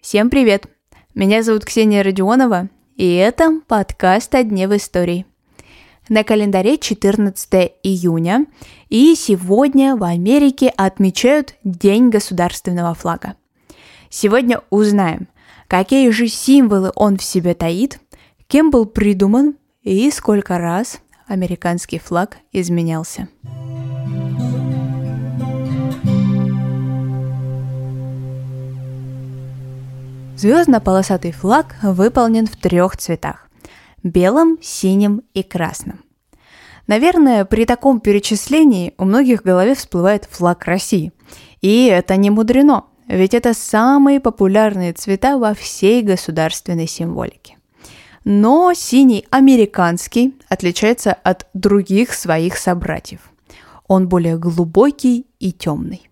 Всем привет! Меня зовут Ксения Родионова, и это подкаст «О дне в истории». На календаре 14 июня, и сегодня в Америке отмечают День государственного флага. Сегодня узнаем, какие же символы он в себе таит, кем был придуман и сколько раз американский флаг изменялся. Звездно-полосатый флаг выполнен в трех цветах – белом, синим и красным. Наверное, при таком перечислении у многих в голове всплывает флаг России. И это не мудрено, ведь это самые популярные цвета во всей государственной символике. Но синий американский отличается от других своих собратьев. Он более глубокий и темный.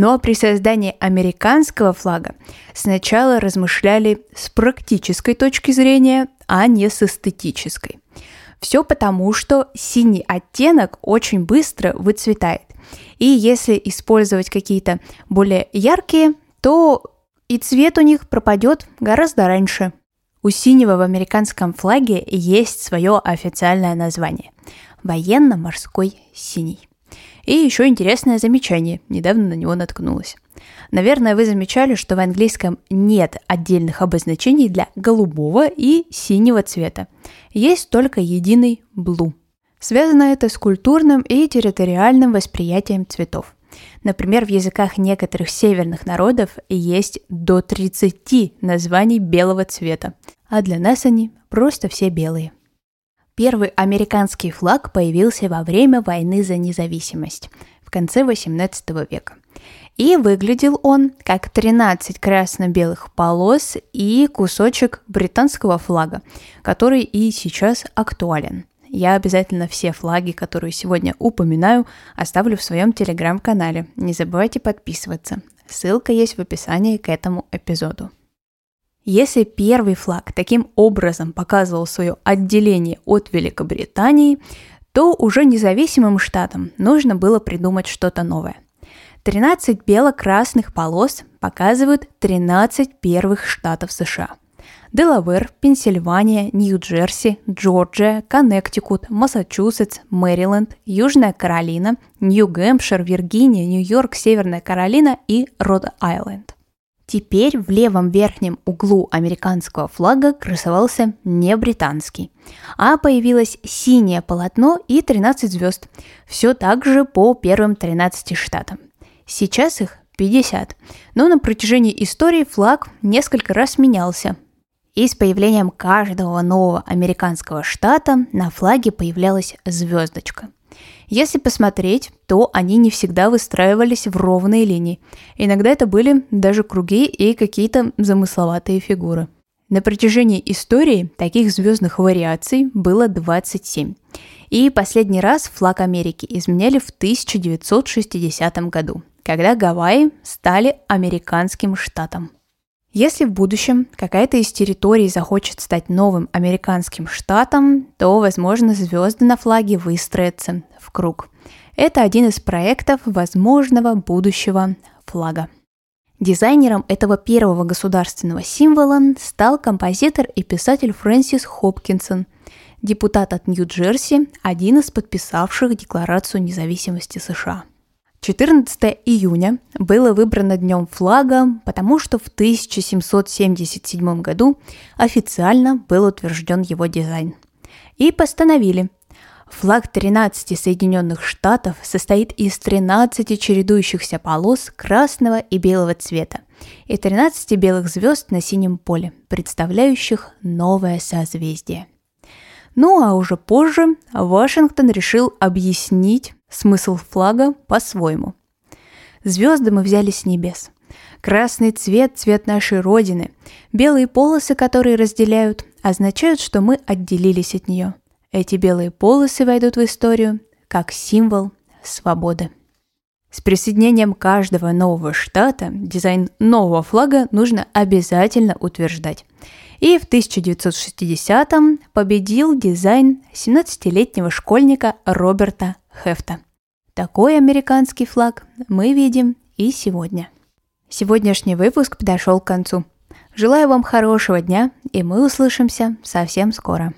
Но при создании американского флага сначала размышляли с практической точки зрения, а не с эстетической. Все потому, что синий оттенок очень быстро выцветает. И если использовать какие-то более яркие, то и цвет у них пропадет гораздо раньше. У синего в американском флаге есть свое официальное название – военно-морской синий. И еще интересное замечание, недавно на него наткнулась. Наверное, вы замечали, что в английском нет отдельных обозначений для голубого и синего цвета. Есть только единый blue. Связано это с культурным и территориальным восприятием цветов. Например, в языках некоторых северных народов есть до 30 названий белого цвета, а для нас они просто все белые. Первый американский флаг появился во время войны за независимость в конце XVIII века. И выглядел он как 13 красно-белых полос и кусочек британского флага, который и сейчас актуален. Я обязательно все флаги, которые сегодня упоминаю, оставлю в своем телеграм-канале. Не забывайте подписываться. Ссылка есть в описании к этому эпизоду. Если первый флаг таким образом показывал свое отделение от Великобритании, то уже независимым штатам нужно было придумать что-то новое. 13 бело-красных полос показывают 13 первых штатов США. Делавер, Пенсильвания, Нью-Джерси, Джорджия, Коннектикут, Массачусетс, Мэриленд, Южная Каролина, Нью-Гэмпшир, Виргиния, Нью-Йорк, Северная Каролина и Род-Айленд. Теперь в левом верхнем углу американского флага красовался не британский, а появилось синее полотно и 13 звезд. Все так же по первым 13 штатам. Сейчас их 50, но на протяжении истории флаг несколько раз менялся. И с появлением каждого нового американского штата на флаге появлялась звездочка – если посмотреть, то они не всегда выстраивались в ровные линии. Иногда это были даже круги и какие-то замысловатые фигуры. На протяжении истории таких звездных вариаций было 27. И последний раз флаг Америки изменяли в 1960 году, когда Гавайи стали американским штатом. Если в будущем какая-то из территорий захочет стать новым американским штатом, то, возможно, звезды на флаге выстроятся в круг. Это один из проектов возможного будущего флага. Дизайнером этого первого государственного символа стал композитор и писатель Фрэнсис Хопкинсон, депутат от Нью-Джерси, один из подписавших Декларацию независимости США. 14 июня было выбрано днем флага, потому что в 1777 году официально был утвержден его дизайн. И постановили, флаг 13 Соединенных Штатов состоит из 13 чередующихся полос красного и белого цвета и 13 белых звезд на синем поле, представляющих новое созвездие. Ну а уже позже Вашингтон решил объяснить смысл флага по-своему. Звезды мы взяли с небес. Красный цвет – цвет нашей Родины. Белые полосы, которые разделяют, означают, что мы отделились от нее. Эти белые полосы войдут в историю как символ свободы. С присоединением каждого нового штата дизайн нового флага нужно обязательно утверждать. И в 1960-м победил дизайн 17-летнего школьника Роберта Хефта. Такой американский флаг мы видим и сегодня. Сегодняшний выпуск подошел к концу. Желаю вам хорошего дня, и мы услышимся совсем скоро.